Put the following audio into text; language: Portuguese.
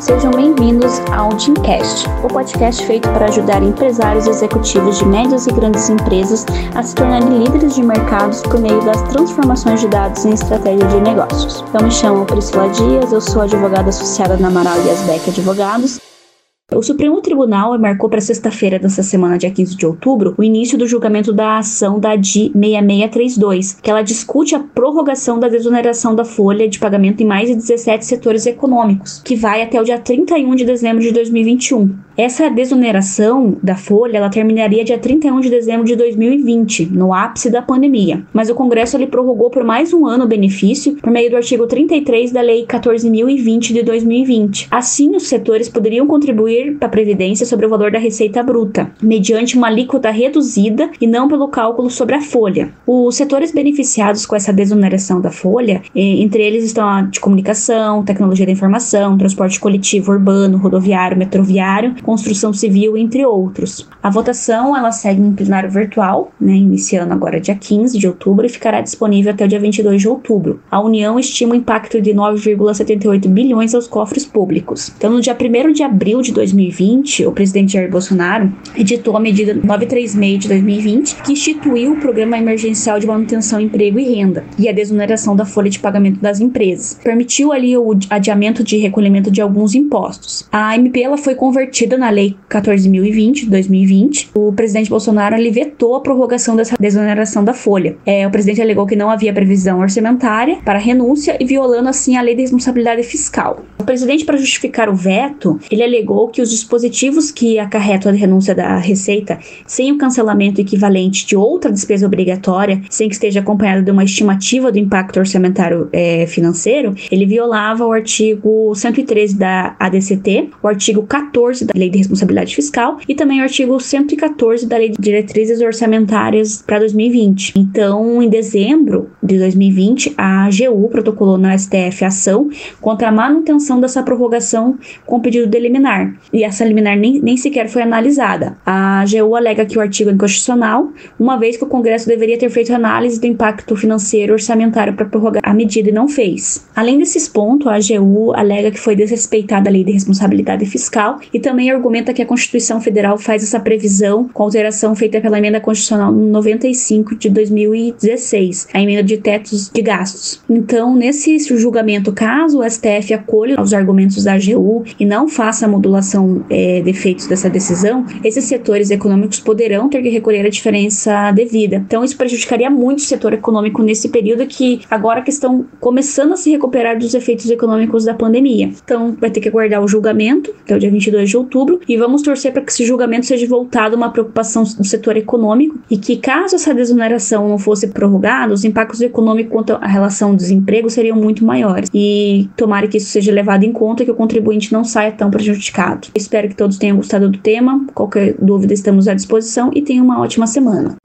Sejam bem-vindos ao Teamcast, o podcast feito para ajudar empresários e executivos de médias e grandes empresas a se tornarem líderes de mercados por meio das transformações de dados em estratégia de negócios. Eu me chamo Priscila Dias, eu sou advogada associada na Amaral e Asbeck Advogados o Supremo Tribunal marcou para sexta-feira dessa semana, dia 15 de outubro, o início do julgamento da ação da DI 6632, que ela discute a prorrogação da desoneração da folha de pagamento em mais de 17 setores econômicos, que vai até o dia 31 de dezembro de 2021. Essa desoneração da folha ela terminaria dia 31 de dezembro de 2020, no ápice da pandemia. Mas o Congresso ele prorrogou por mais um ano o benefício por meio do artigo 33 da Lei 14.020 de 2020. Assim, os setores poderiam contribuir para a Previdência sobre o valor da receita bruta, mediante uma alíquota reduzida e não pelo cálculo sobre a folha. Os setores beneficiados com essa desoneração da folha, entre eles estão a de comunicação, tecnologia da informação, transporte coletivo urbano, rodoviário, metroviário, construção civil, entre outros. A votação ela segue em plenário virtual, né, iniciando agora dia 15 de outubro e ficará disponível até o dia 22 de outubro. A União estima o impacto de 9,78 bilhões aos cofres públicos. Então, no dia 1 de abril de 2020, o presidente Jair Bolsonaro editou a medida 936 de 2020, que instituiu o Programa Emergencial de Manutenção, Emprego e Renda e a desoneração da folha de pagamento das empresas. Permitiu ali o adiamento de recolhimento de alguns impostos. A MP ela foi convertida na Lei 14.020 de 2020, o presidente Bolsonaro ele vetou a prorrogação dessa desoneração da folha. É, o presidente alegou que não havia previsão orçamentária para renúncia e violando assim a lei de responsabilidade fiscal. O presidente, para justificar o veto, ele alegou que os dispositivos que acarretam a renúncia da receita sem o cancelamento equivalente de outra despesa obrigatória, sem que esteja acompanhado de uma estimativa do impacto orçamentário é, financeiro, ele violava o artigo 113 da ADCT, o artigo 14 da Lei Lei de Responsabilidade Fiscal e também o artigo 114 da Lei de Diretrizes Orçamentárias para 2020. Então, em dezembro de 2020, a AGU protocolou na STF ação contra a manutenção dessa prorrogação com pedido de liminar. E essa liminar nem, nem sequer foi analisada. A AGU alega que o artigo é inconstitucional, uma vez que o Congresso deveria ter feito análise do impacto financeiro orçamentário para prorrogar a medida e não fez. Além desses pontos, a AGU alega que foi desrespeitada a lei de responsabilidade fiscal e também argumenta que a Constituição Federal faz essa previsão com alteração feita pela emenda constitucional 95 de 2016, a emenda de tetos de gastos. Então, nesse julgamento, caso o STF acolha os argumentos da AGU e não faça a modulação é, de efeitos dessa decisão, esses setores econômicos poderão ter que recolher a diferença devida. Então, isso prejudicaria muito o setor econômico nesse período que agora que estão começando a se recuperar dos efeitos econômicos da pandemia. Então, vai ter que aguardar o julgamento, que é o dia 22 de outubro e vamos torcer para que esse julgamento seja voltado a uma preocupação do setor econômico e que, caso essa desoneração não fosse prorrogada, os impactos econômicos quanto à relação do desemprego seriam muito maiores. E tomara que isso seja levado em conta e que o contribuinte não saia tão prejudicado. Espero que todos tenham gostado do tema. Qualquer dúvida, estamos à disposição e tenham uma ótima semana.